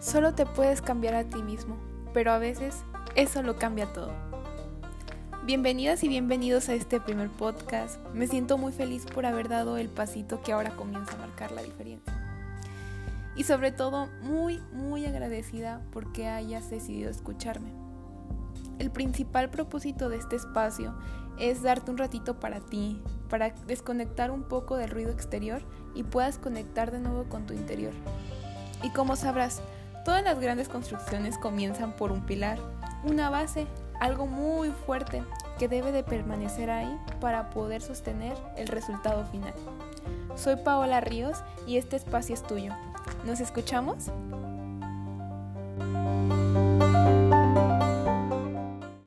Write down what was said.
Solo te puedes cambiar a ti mismo, pero a veces eso lo cambia todo. Bienvenidas y bienvenidos a este primer podcast. Me siento muy feliz por haber dado el pasito que ahora comienza a marcar la diferencia. Y sobre todo muy, muy agradecida porque hayas decidido escucharme. El principal propósito de este espacio es darte un ratito para ti, para desconectar un poco del ruido exterior y puedas conectar de nuevo con tu interior. Y como sabrás, todas las grandes construcciones comienzan por un pilar, una base, algo muy fuerte que debe de permanecer ahí para poder sostener el resultado final. Soy Paola Ríos y este espacio es tuyo. ¿Nos escuchamos?